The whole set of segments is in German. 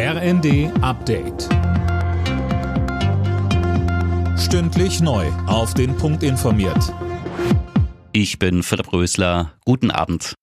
RND Update. Stündlich neu. Auf den Punkt informiert. Ich bin Philipp Rösler. Guten Abend.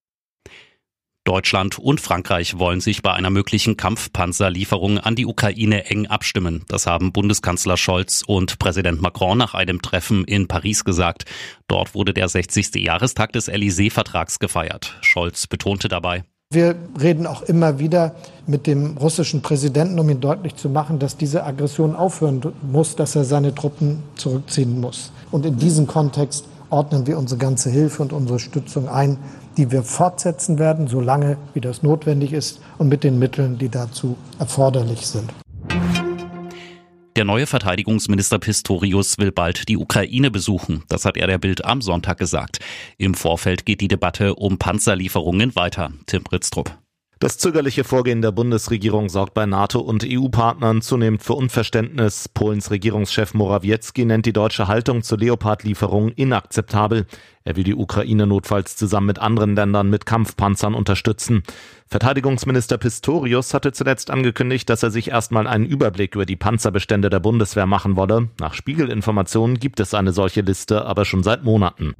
Deutschland und Frankreich wollen sich bei einer möglichen Kampfpanzerlieferung an die Ukraine eng abstimmen. Das haben Bundeskanzler Scholz und Präsident Macron nach einem Treffen in Paris gesagt. Dort wurde der 60. Jahrestag des Élysée-Vertrags gefeiert. Scholz betonte dabei, wir reden auch immer wieder mit dem russischen Präsidenten, um ihm deutlich zu machen, dass diese Aggression aufhören muss, dass er seine Truppen zurückziehen muss. Und in diesem Kontext ordnen wir unsere ganze Hilfe und unsere Stützung ein, die wir fortsetzen werden, solange wie das notwendig ist und mit den Mitteln, die dazu erforderlich sind. Der neue Verteidigungsminister Pistorius will bald die Ukraine besuchen. Das hat er der Bild am Sonntag gesagt. Im Vorfeld geht die Debatte um Panzerlieferungen weiter. Tim Britztrup. Das zögerliche Vorgehen der Bundesregierung sorgt bei NATO und EU-Partnern zunehmend für Unverständnis. Polens Regierungschef Morawiecki nennt die deutsche Haltung zur Leopard-Lieferung inakzeptabel. Er will die Ukraine notfalls zusammen mit anderen Ländern mit Kampfpanzern unterstützen. Verteidigungsminister Pistorius hatte zuletzt angekündigt, dass er sich erstmal einen Überblick über die Panzerbestände der Bundeswehr machen wolle. Nach Spiegelinformationen gibt es eine solche Liste aber schon seit Monaten.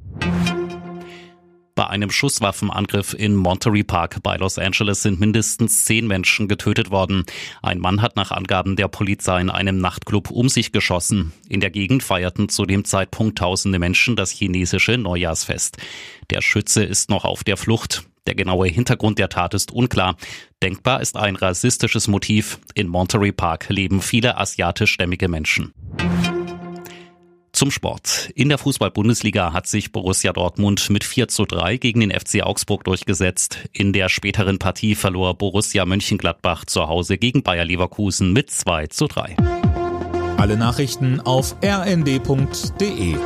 Bei einem Schusswaffenangriff in Monterey Park bei Los Angeles sind mindestens zehn Menschen getötet worden. Ein Mann hat nach Angaben der Polizei in einem Nachtclub um sich geschossen. In der Gegend feierten zu dem Zeitpunkt tausende Menschen das chinesische Neujahrsfest. Der Schütze ist noch auf der Flucht. Der genaue Hintergrund der Tat ist unklar. Denkbar ist ein rassistisches Motiv. In Monterey Park leben viele asiatischstämmige Menschen. Zum Sport. In der Fußball-Bundesliga hat sich Borussia Dortmund mit 4 zu 3 gegen den FC Augsburg durchgesetzt. In der späteren Partie verlor Borussia Mönchengladbach zu Hause gegen Bayer Leverkusen mit 2 zu 3. Alle Nachrichten auf rnd.de